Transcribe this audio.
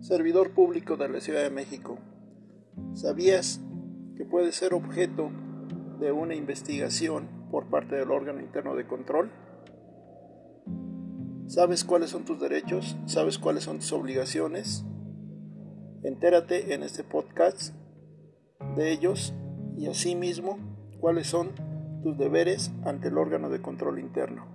Servidor público de la Ciudad de México. ¿Sabías que puedes ser objeto de una investigación por parte del órgano interno de control? ¿Sabes cuáles son tus derechos? ¿Sabes cuáles son tus obligaciones? Entérate en este podcast de ellos y asimismo cuáles son tus deberes ante el órgano de control interno.